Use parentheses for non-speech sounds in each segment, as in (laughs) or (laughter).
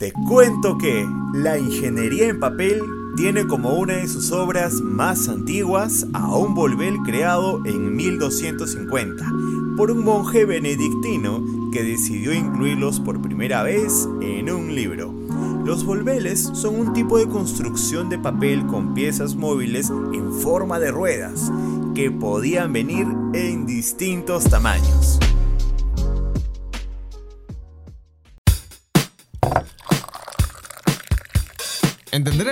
Te cuento que la ingeniería en papel tiene como una de sus obras más antiguas a un volvel creado en 1250 por un monje benedictino que decidió incluirlos por primera vez en un libro. Los volveles son un tipo de construcción de papel con piezas móviles en forma de ruedas que podían venir en distintos tamaños.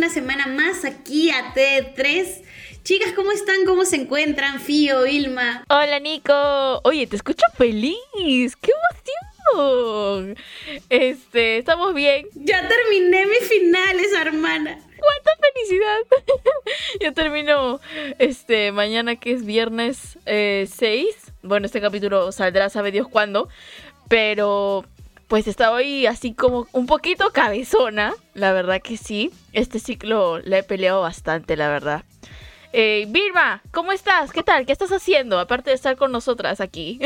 Una semana más aquí a T3. Chicas, ¿cómo están? ¿Cómo se encuentran? Fío, Ilma. Hola, Nico. Oye, te escucho feliz. ¡Qué emoción! Este, estamos bien. Ya terminé mis finales, hermana. ¡Cuánta felicidad! (laughs) ya termino este mañana que es viernes 6. Eh, bueno, este capítulo saldrá sabe Dios cuándo. Pero pues estoy así como un poquito cabezona, la verdad que sí. Este ciclo le he peleado bastante, la verdad. Eh, Vilma, ¿cómo estás? ¿Qué tal? ¿Qué estás haciendo? Aparte de estar con nosotras aquí.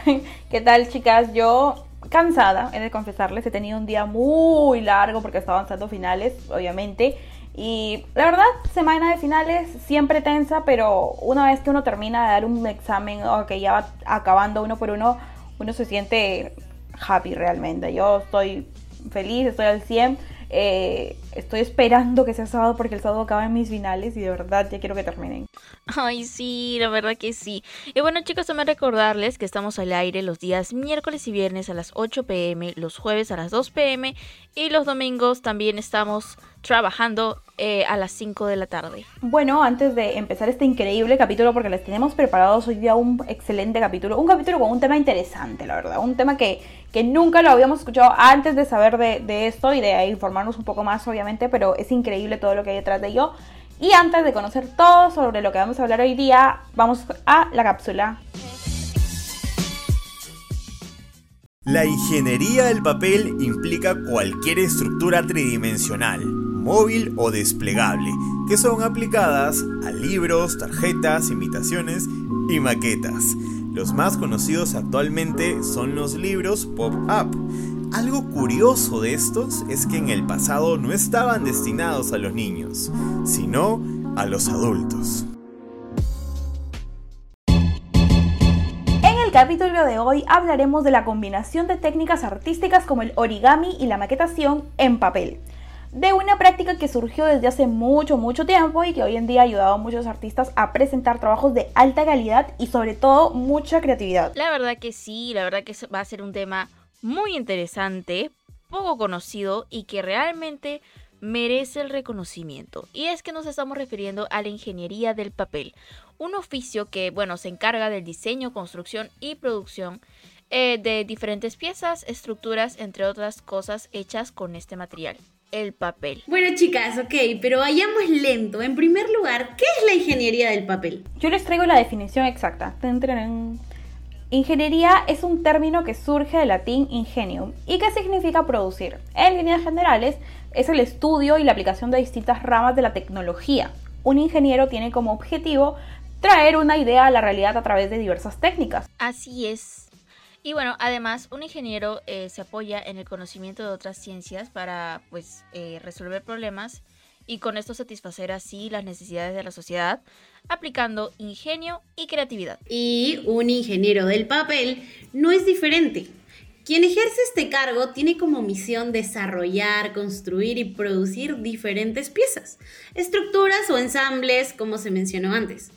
(laughs) ¿Qué tal, chicas? Yo cansada, he de confesarles, he tenido un día muy largo porque estaba avanzando finales, obviamente. Y la verdad, semana de finales siempre tensa, pero una vez que uno termina de dar un examen o que ya va acabando uno por uno, uno se siente happy realmente. Yo estoy feliz, estoy al 100. Eh, estoy esperando que sea sábado porque el sábado acaban mis finales y de verdad ya quiero que terminen. Ay, sí, la verdad que sí. Y bueno, chicos, también recordarles que estamos al aire los días miércoles y viernes a las 8 pm, los jueves a las 2 pm y los domingos también estamos trabajando eh, a las 5 de la tarde. Bueno, antes de empezar este increíble capítulo, porque les tenemos preparados hoy día un excelente capítulo, un capítulo con un tema interesante, la verdad, un tema que, que nunca lo habíamos escuchado antes de saber de, de esto y de informarnos un poco más, obviamente, pero es increíble todo lo que hay detrás de ello. Y antes de conocer todo sobre lo que vamos a hablar hoy día, vamos a la cápsula. La ingeniería del papel implica cualquier estructura tridimensional, móvil o desplegable, que son aplicadas a libros, tarjetas, imitaciones y maquetas. Los más conocidos actualmente son los libros pop-up. Algo curioso de estos es que en el pasado no estaban destinados a los niños, sino a los adultos. capítulo de hoy hablaremos de la combinación de técnicas artísticas como el origami y la maquetación en papel. De una práctica que surgió desde hace mucho, mucho tiempo y que hoy en día ha ayudado a muchos artistas a presentar trabajos de alta calidad y sobre todo mucha creatividad. La verdad que sí, la verdad que va a ser un tema muy interesante, poco conocido y que realmente merece el reconocimiento. Y es que nos estamos refiriendo a la ingeniería del papel, un oficio que, bueno, se encarga del diseño, construcción y producción eh, de diferentes piezas, estructuras, entre otras cosas hechas con este material, el papel. Bueno, chicas, ok, pero vayamos lento. En primer lugar, ¿qué es la ingeniería del papel? Yo les traigo la definición exacta. Ingeniería es un término que surge del latín ingenium y que significa producir. En líneas generales, es el estudio y la aplicación de distintas ramas de la tecnología. Un ingeniero tiene como objetivo traer una idea a la realidad a través de diversas técnicas. Así es. Y bueno, además, un ingeniero eh, se apoya en el conocimiento de otras ciencias para pues eh, resolver problemas y con esto satisfacer así las necesidades de la sociedad, aplicando ingenio y creatividad. Y un ingeniero del papel no es diferente. Quien ejerce este cargo tiene como misión desarrollar, construir y producir diferentes piezas, estructuras o ensambles, como se mencionó antes.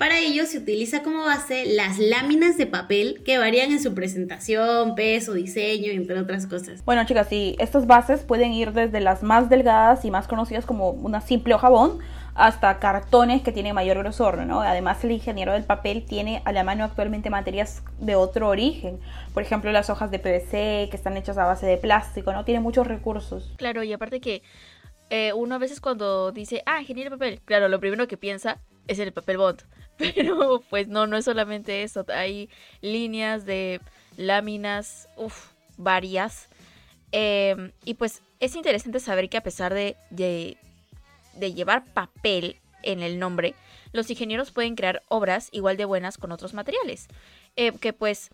Para ello se utiliza como base las láminas de papel que varían en su presentación, peso, diseño, entre otras cosas. Bueno, chicas, sí, estas bases pueden ir desde las más delgadas y más conocidas como una simple hoja bond hasta cartones que tienen mayor grosor, ¿no? Además, el ingeniero del papel tiene a la mano actualmente materias de otro origen. Por ejemplo, las hojas de PVC que están hechas a base de plástico, ¿no? Tiene muchos recursos. Claro, y aparte que eh, uno a veces cuando dice, ah, ingeniero de papel, claro, lo primero que piensa es el papel bond. (laughs) Pero pues no, no es solamente eso. Hay líneas de láminas, uff, varias. Em, y pues es interesante saber que a pesar de, de, llevar papel en el nombre, los ingenieros pueden crear obras igual de buenas con otros materiales. Eh, que pues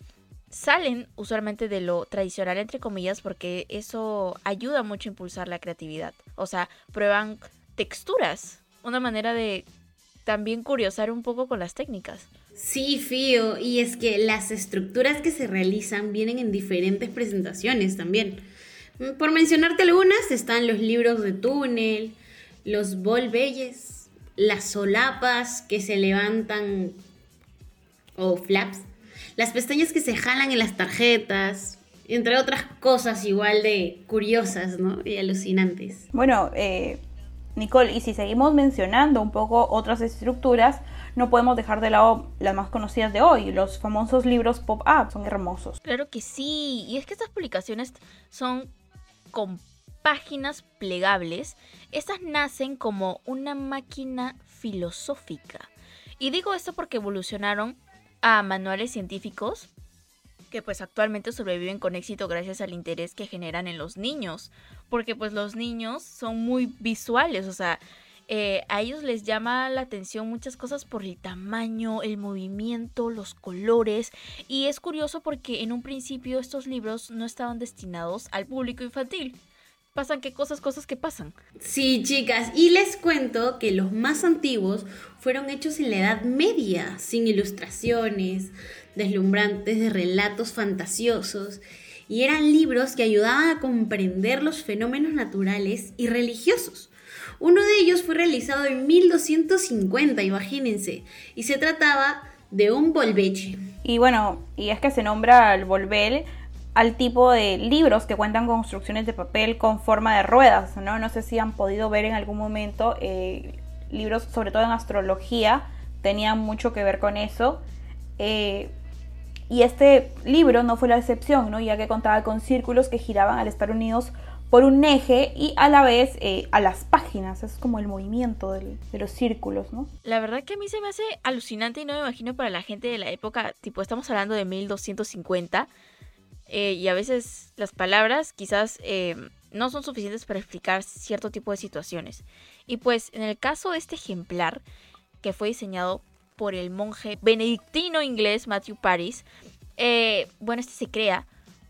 salen usualmente de lo tradicional, entre comillas, porque eso ayuda mucho a impulsar la creatividad. O sea, prueban texturas, una manera de también curiosar un poco con las técnicas. Sí, Fío, y es que las estructuras que se realizan vienen en diferentes presentaciones también. Mm, por mencionarte algunas, están los libros de túnel, los volvelles, las solapas que se levantan o flaps, las pestañas que se jalan en las tarjetas, entre otras cosas igual de curiosas, ¿no? Y alucinantes. Bueno, eh, Nicole, y si seguimos mencionando un poco otras estructuras, no podemos dejar de lado las más conocidas de hoy, los famosos libros pop-up, son hermosos. Claro que sí, y es que estas publicaciones son con páginas plegables, estas nacen como una máquina filosófica. Y digo esto porque evolucionaron a manuales científicos que pues actualmente sobreviven con éxito gracias al interés que generan en los niños, porque pues los niños son muy visuales, o sea, eh, a ellos les llama la atención muchas cosas por el tamaño, el movimiento, los colores. Y es curioso porque en un principio estos libros no estaban destinados al público infantil. Pasan qué cosas, cosas que pasan. Sí, chicas, y les cuento que los más antiguos fueron hechos en la Edad Media, sin ilustraciones, deslumbrantes de relatos fantasiosos, y eran libros que ayudaban a comprender los fenómenos naturales y religiosos. Uno de ellos fue realizado en 1250, imagínense, y se trataba de un volveche. Y bueno, y es que se nombra el volvel al tipo de libros que cuentan con construcciones de papel con forma de ruedas, ¿no? No sé si han podido ver en algún momento eh, libros, sobre todo en astrología, tenían mucho que ver con eso. Eh, y este libro no fue la excepción, ¿no? ya que contaba con círculos que giraban al estar unidos por un eje y a la vez eh, a las páginas. Es como el movimiento de los círculos, ¿no? La verdad que a mí se me hace alucinante y no me imagino para la gente de la época, tipo, estamos hablando de 1250 eh, y a veces las palabras quizás eh, no son suficientes para explicar cierto tipo de situaciones. Y pues en el caso de este ejemplar, que fue diseñado por el monje benedictino inglés Matthew Paris, bueno, este se crea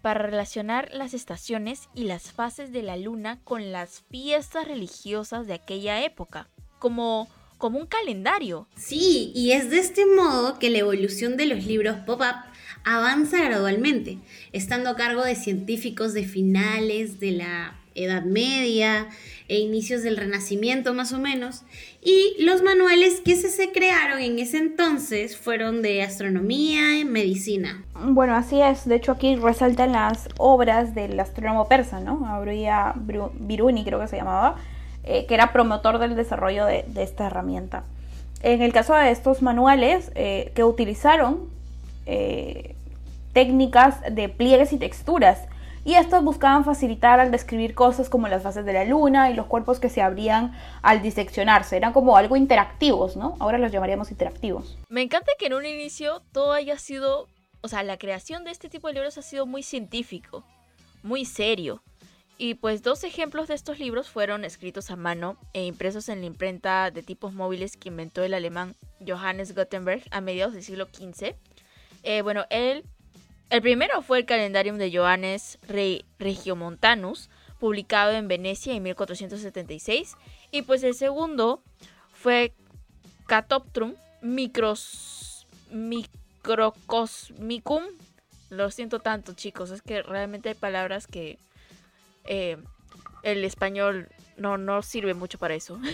para relacionar las estaciones y las fases de la luna con las fiestas religiosas de aquella época, como, como un calendario. Sí, y es de este modo que la evolución de los libros pop-up avanza gradualmente, estando a cargo de científicos de finales de la Edad Media e inicios del Renacimiento más o menos, y los manuales que se, crearon en ese entonces fueron de astronomía y medicina. Bueno, así es, de hecho aquí resaltan las obras del astrónomo persa, ¿no? Habría Biruni creo que se llamaba, eh, que era promotor del desarrollo de, esta herramienta. En el caso de estos manuales eh, que utilizaron eh, técnicas de pliegues y texturas, y estos buscaban facilitar al describir cosas como las fases de la luna y los cuerpos que se abrían al diseccionarse. Eran como algo interactivos, ¿no? Ahora los llamaríamos interactivos. Me encanta que en un inicio todo haya sido, o sea, la creación de este tipo de libros ha sido muy científico, muy serio. Y pues dos ejemplos de estos libros fueron escritos a mano e impresos en la imprenta de tipos móviles que inventó el alemán Johannes Gutenberg a mediados del siglo XV. Eh, bueno, él el primero fue el Calendarium de Johannes Regiomontanus, publicado en Venecia en 1476, y pues el segundo fue Catoptrum Micros, Microcosmicum. Lo siento tanto, chicos, es que realmente hay palabras que eh, el español no, no sirve mucho para eso. (laughs)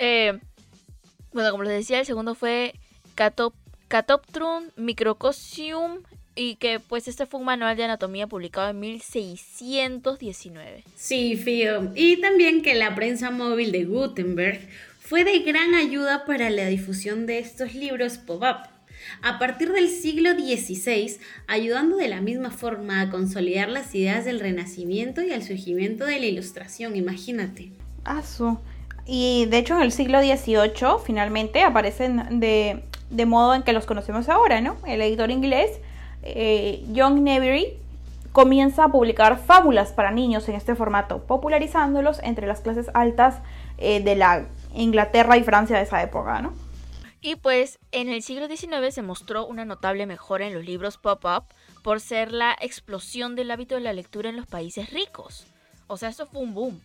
Eh, Bueno, como les decía, el segundo fue Catop Catoptrum microcosium y que pues este fue un manual de anatomía publicado en 1619. Sí, Fío. Y también que la prensa móvil de Gutenberg fue de gran ayuda para la difusión de estos libros pop-up. A partir del siglo XVI, ayudando de la misma forma a consolidar las ideas del Renacimiento y al surgimiento de la Ilustración, imagínate. Asu. Y de hecho en el siglo XVIII finalmente aparecen de, de modo en que los conocemos ahora, ¿no? El editor inglés eh, John Nevery comienza a publicar fábulas para niños en este formato, popularizándolos entre las clases altas eh, de la Inglaterra y Francia de esa época, ¿no? Y pues en el siglo XIX se mostró una notable mejora en los libros pop-up por ser la explosión del hábito de la lectura en los países ricos. O sea, eso fue un boom.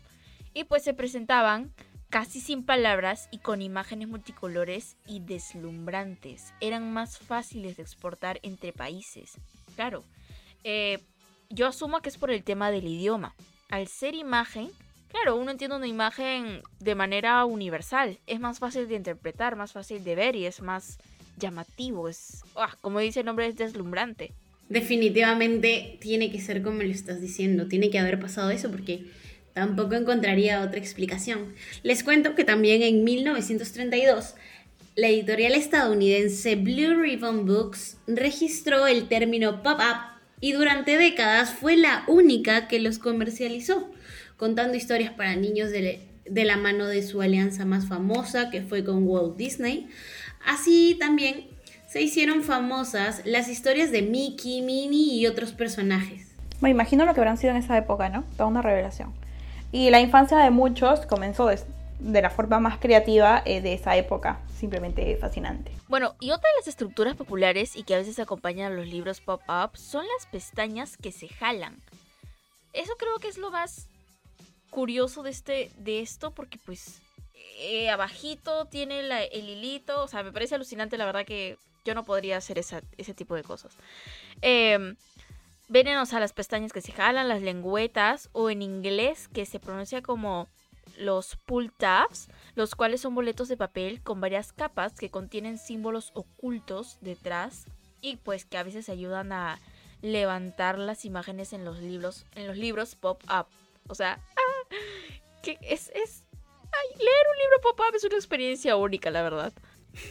Y pues se presentaban casi sin palabras y con imágenes multicolores y deslumbrantes. Eran más fáciles de exportar entre países. Claro, eh, yo asumo que es por el tema del idioma. Al ser imagen, claro, uno entiende una imagen de manera universal. Es más fácil de interpretar, más fácil de ver y es más llamativo. Es, ah, como dice el nombre, es deslumbrante. Definitivamente tiene que ser como lo estás diciendo. Tiene que haber pasado eso porque Tampoco encontraría otra explicación. Les cuento que también en 1932 la editorial estadounidense Blue Ribbon Books registró el término pop-up y durante décadas fue la única que los comercializó, contando historias para niños de, de, la mano de su alianza más famosa, que fue con Walt Disney. Así también se hicieron famosas las historias de Mickey, Minnie y otros personajes. Me imagino lo que habrán sido en esa época, ¿no? Toda una revelación. Y la infancia de muchos comenzó de, la forma más creativa eh, de esa época, simplemente fascinante. Bueno, y otra de las estructuras populares y que a veces acompañan a los libros pop-up son las pestañas que se jalan. Eso creo que es lo más curioso de, este, de esto porque pues eh, abajito tiene el hilito, o sea, me parece alucinante la verdad que yo no podría hacer ese tipo de cosas. Eh, Venenos a las pestañas que se jalan, las lengüetas o en inglés que se pronuncia como los pull tabs, los cuales son boletos de papel con varias capas que contienen símbolos ocultos detrás y pues que a veces ayudan a levantar las imágenes en los libros, en los libros pop-up. O sea, ah, (laughs) que es, leer un libro pop-up es una experiencia única, la verdad.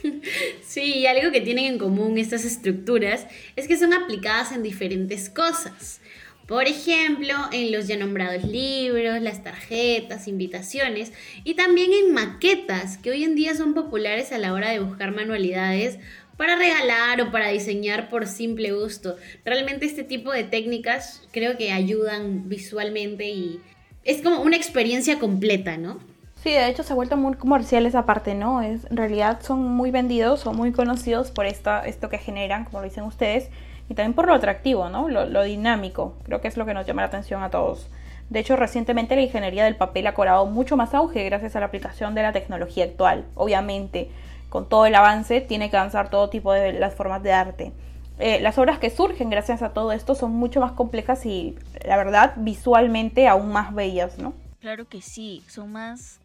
(laughs) Sí, algo que tienen en común estas estructuras es que son aplicadas en diferentes cosas. Por ejemplo, en los ya nombrados libros, las tarjetas, invitaciones y también en maquetas que hoy en día son populares a la hora de buscar manualidades para regalar o para diseñar por simple gusto. Realmente este tipo de técnicas creo que ayudan visualmente y es como una experiencia completa, ¿no? Sí, de hecho se ha vuelto muy comercial esa parte, ¿no? Es, en realidad son muy vendidos, son muy conocidos por esta, esto que generan, como lo dicen ustedes, y también por lo atractivo, ¿no? Lo, dinámico, creo que es lo que nos llama la atención a todos. De hecho, recientemente la ingeniería del papel ha cobrado mucho más auge gracias a la aplicación de la tecnología actual. Obviamente, con todo el avance, tiene que avanzar todo tipo de las formas de arte. Eh, las obras que surgen gracias a todo esto son mucho más complejas y, la verdad, visualmente aún más bellas, ¿no? Claro que sí, son más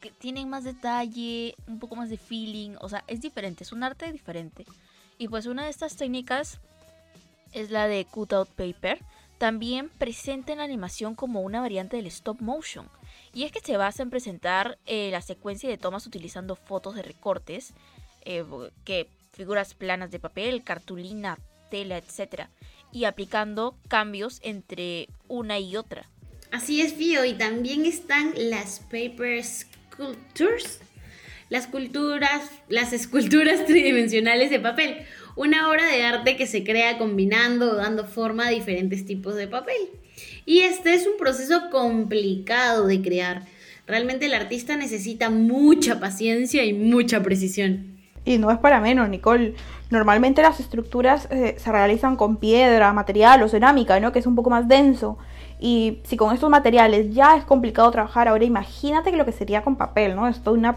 que tienen más detalle, un poco más de feeling, o sea, es diferente, es un arte diferente. Y pues una de estas técnicas es la de cutout paper, también presenta en la animación como una variante del stop motion. Y es que se basa en presentar eh, la secuencia de tomas utilizando fotos de recortes, eh, que figuras planas de papel, cartulina, tela, etc. Y aplicando cambios entre una y otra. Así es, Fío, y también están las papers las culturas, las esculturas (laughs) tridimensionales de papel, una obra de arte que se crea combinando o dando forma a diferentes tipos de papel. Y este es un proceso complicado de crear. Realmente el artista necesita mucha paciencia y mucha precisión. Y no es para menos, Nicole. Normalmente las estructuras eh, se realizan con piedra, material o cerámica, ¿no? Que es un poco más denso. Y si con estos materiales ya es complicado trabajar, ahora imagínate lo que sería con papel, ¿no? Es toda una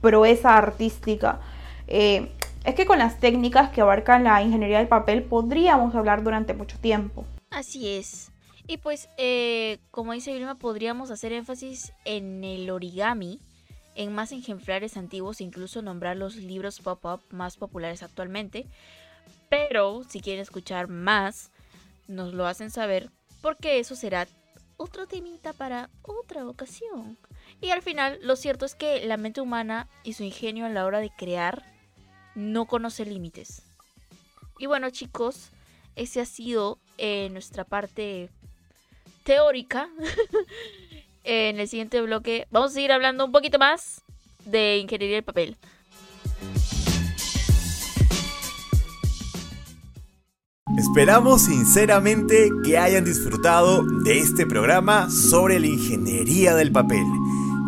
proeza artística. Eh, es que con las técnicas que abarcan la ingeniería del papel podríamos hablar durante mucho tiempo. Así es. Y pues, eh, como dice Vilma, podríamos hacer énfasis en el origami, en más ejemplares antiguos incluso nombrar los libros pop-up más populares actualmente. Pero si quieren escuchar más, nos lo hacen saber porque eso será otro temita para otra ocasión. Y al final, lo cierto es que la mente humana y su ingenio a la hora de crear no conoce límites. Y bueno chicos, ese ha sido eh, nuestra parte teórica. (laughs) en el siguiente bloque vamos a seguir hablando un poquito más de ingeniería del papel. Esperamos sinceramente que hayan disfrutado de este programa sobre la ingeniería del papel.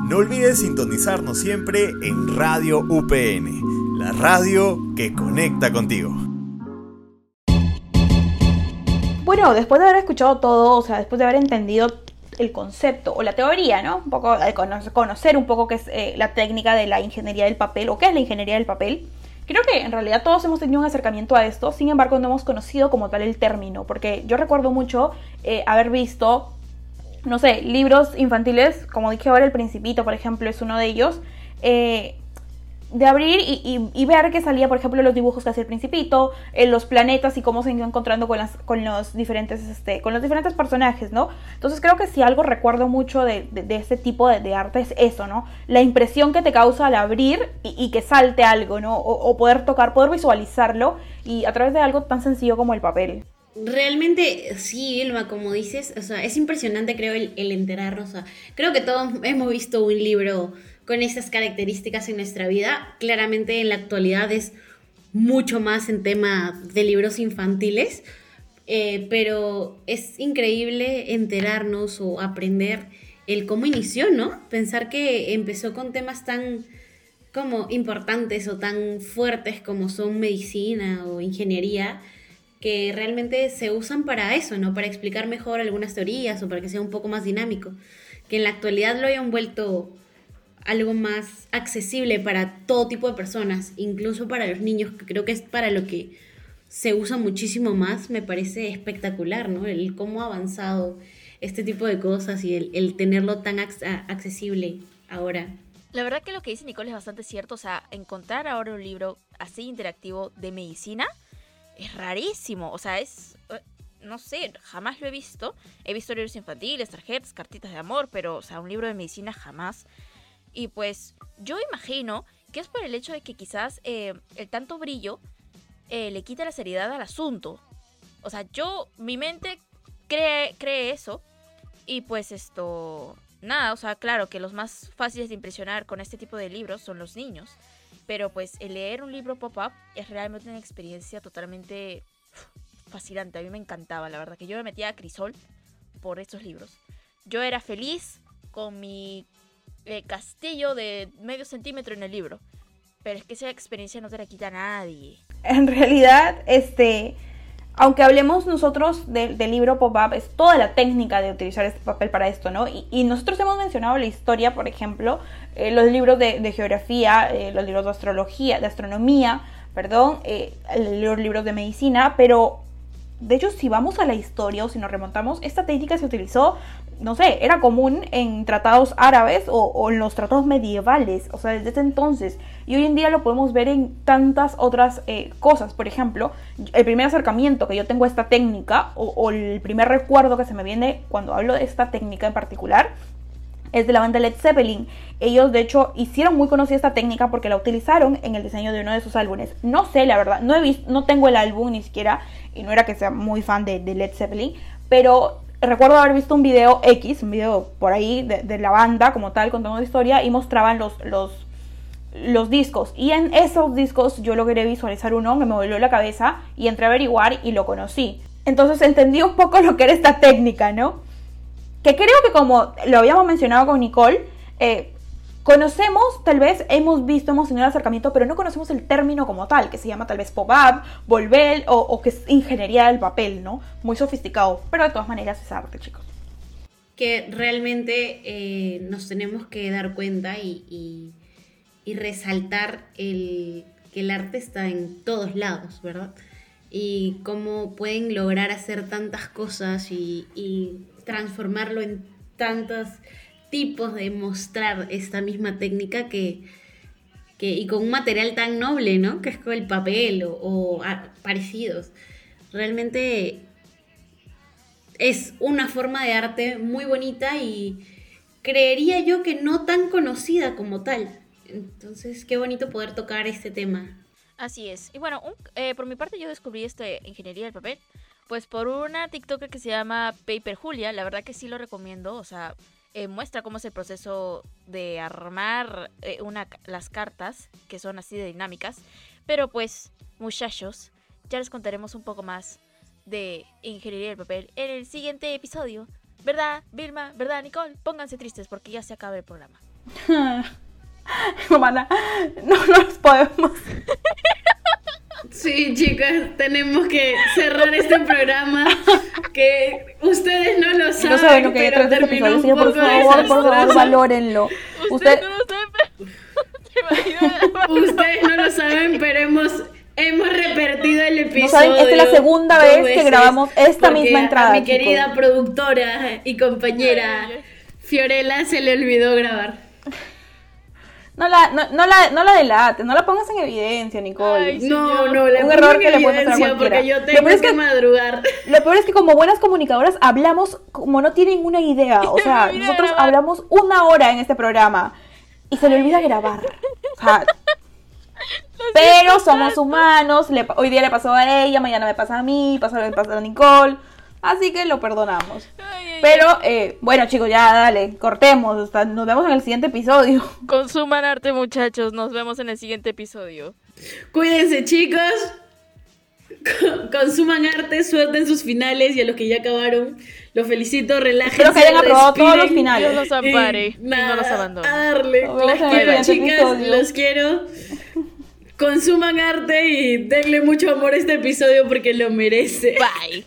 No olvides sintonizarnos siempre en Radio UPN, la radio que conecta contigo. Bueno, después de haber escuchado todo, o sea, después de haber entendido el concepto o la teoría, ¿no? Un poco de conocer un poco qué es eh, la técnica de la ingeniería del papel o qué es la ingeniería del papel. Creo que en realidad todos hemos tenido un acercamiento a esto, sin embargo no hemos conocido como tal el término, porque yo recuerdo mucho eh, haber visto, no sé, libros infantiles, como dije ahora, El Principito, por ejemplo, es uno de ellos, eh, de abrir y, ver que salía, por ejemplo, los dibujos que hacía el principito, en los planetas y cómo se iba encontrando con, las, con, los diferentes, este, con los diferentes personajes, ¿no? Entonces creo que si algo recuerdo mucho de, este tipo de, arte es eso, ¿no? La impresión que te causa al abrir y, que salte algo, ¿no? O, poder tocar, poder visualizarlo y a través de algo tan sencillo como el papel. Realmente, sí, Vilma, como dices, o sea, es impresionante, creo, el, el enterarnos. O sea, creo que todos hemos visto un libro con esas características en nuestra vida. Claramente en la actualidad es mucho más en tema de libros infantiles, eh, pero es increíble enterarnos o aprender el cómo inició, ¿no? Pensar que empezó con temas tan como importantes o tan fuertes como son medicina o ingeniería, que realmente se usan para eso, ¿no? Para explicar mejor algunas teorías o para que sea un poco más dinámico. Que en la actualidad lo hayan vuelto algo más accesible para todo tipo de personas, incluso para los niños, que creo que es para lo que se usa muchísimo más, me parece espectacular, ¿no? El cómo ha avanzado este tipo de cosas y el, tenerlo tan accesible ahora. La verdad que lo que dice Nicole es bastante cierto, o sea, encontrar ahora un libro así interactivo de medicina es rarísimo, o sea, es eh, no sé, jamás lo he visto. He visto libros infantiles, tarjetas, cartitas de amor, pero, o sea, un libro de medicina jamás. Y pues yo imagino que es por el hecho de que quizás eh, el tanto brillo eh, le quita la seriedad al asunto. O sea, yo, mi mente cree, cree eso. Y pues esto, nada, o sea, claro que los más fáciles de impresionar con este tipo de libros son los niños. Pero pues el leer un libro pop-up es realmente una experiencia totalmente fascinante. A mí me encantaba, la verdad, que yo me metía a crisol por estos libros. Yo era feliz con mi eh, castillo de medio centímetro en el libro. Pero es que esa experiencia no te la quita nadie. En realidad, este, aunque hablemos nosotros del libro pop-up, es toda la técnica de utilizar este papel para esto, ¿no? Y, nosotros hemos mencionado la historia, por ejemplo, eh, los libros de, geografía, eh, los libros de astrología, de astronomía, perdón, los libros de medicina, pero de hecho, si vamos a la historia o si nos remontamos, esta técnica se utilizó, no sé, era común en tratados árabes o, en los tratados medievales, o sea, desde entonces. Y hoy en día lo podemos ver en tantas otras eh, cosas. Por ejemplo, el primer acercamiento que yo tengo a esta técnica, o el primer recuerdo que se me viene cuando hablo de esta técnica en particular, es de la banda Led Zeppelin. Ellos de hecho hicieron muy conocida esta técnica porque la utilizaron en el diseño de uno de sus álbumes. No sé, la verdad, no he visto, no tengo el álbum ni siquiera y no era que sea muy fan de, Led Zeppelin, pero recuerdo haber visto un video X, un video por ahí de, la banda como tal contando la historia y mostraban los, los, los discos. Y en esos discos yo logré visualizar uno que me volvió la cabeza y entré a averiguar y lo conocí. Entonces entendí un poco lo que era esta técnica, ¿no? Que creo que como lo habíamos mencionado con Nicole, eh, conocemos, tal vez hemos visto, hemos tenido el acercamiento, pero no conocemos el término como tal, que se llama tal vez pop-up, volver o, que es ingeniería del papel, ¿no? Muy sofisticado, pero de todas maneras es arte, chicos. Que realmente eh, nos tenemos que dar cuenta y, resaltar el, que el arte está en todos lados, ¿verdad? Y cómo pueden lograr hacer tantas cosas y transformarlo en tantos tipos de mostrar esta misma técnica que, y con un material tan noble, ¿no? Que es con el papel o, o a- parecidos. Realmente es una forma de arte muy bonita y creería yo que no tan conocida como tal. Entonces, qué bonito poder tocar este tema. Así es. Y bueno, un- eh, por mi parte yo descubrí este ingeniería del papel, pues por una TikToker que se llama Paper Julia, la verdad que sí lo recomiendo, o sea, eh, muestra cómo es el proceso de armar eh, una, las cartas, que son así de dinámicas, pero pues, muchachos, ya les contaremos un poco más de ingeniería del papel en el siguiente episodio. ¿Verdad, Vilma? ¿Verdad, Nicole? Pónganse tristes porque ya se acaba el programa. (laughs) Humana, no nos podemos. (laughs) Sí, chicas, tenemos que cerrar este programa que ustedes no lo saben, No saben lo que pero este terminó episodio, un que por poco favor, por favor, valórenlo. Usted, Ustedes no lo saben, pero... ¿Te imaginas? Ustedes no lo saben, pero hemos, hemos repetido el episodio. No saben, esta es la segunda vez que grabamos esta misma entrada, A mi chicos. querida productora y compañera Fiorella se le olvidó grabar. No la, no, no la, no la delates, no la pongas en evidencia, Nicole. Ay, No, no, le Un error en que le puede pasar a evidencia porque cualquiera. yo Lo tengo peor es que que- madrugar. (laughs) Lo peor es que como buenas comunicadoras hablamos como no tienen una idea. (laughs) O sea, nosotros grabar. hablamos una hora en este programa y se le olvida grabar. O sea, (laughs) pero somos humanos. le pa- hoy día le pasó a ella, mañana me pasa a mí, pasado me pasa a Nicole. Así que lo perdonamos. Ay, ay, Pero eh, bueno, chicos, ya dale, cortemos. nos vemos en el siguiente episodio. (laughs) Consuman arte, muchachos. Nos vemos en el siguiente episodio. Cuídense, chicos. Co- Consuman arte, suelten sus finales y a los que ya acabaron, los felicito, relájense. Espero que hayan aprobado todos los finales. Dios los ampare Y y no los abandone. A darle. Las quiero, chicas. Los quiero. Consuman arte y denle mucho amor a este episodio porque lo merece. Bye.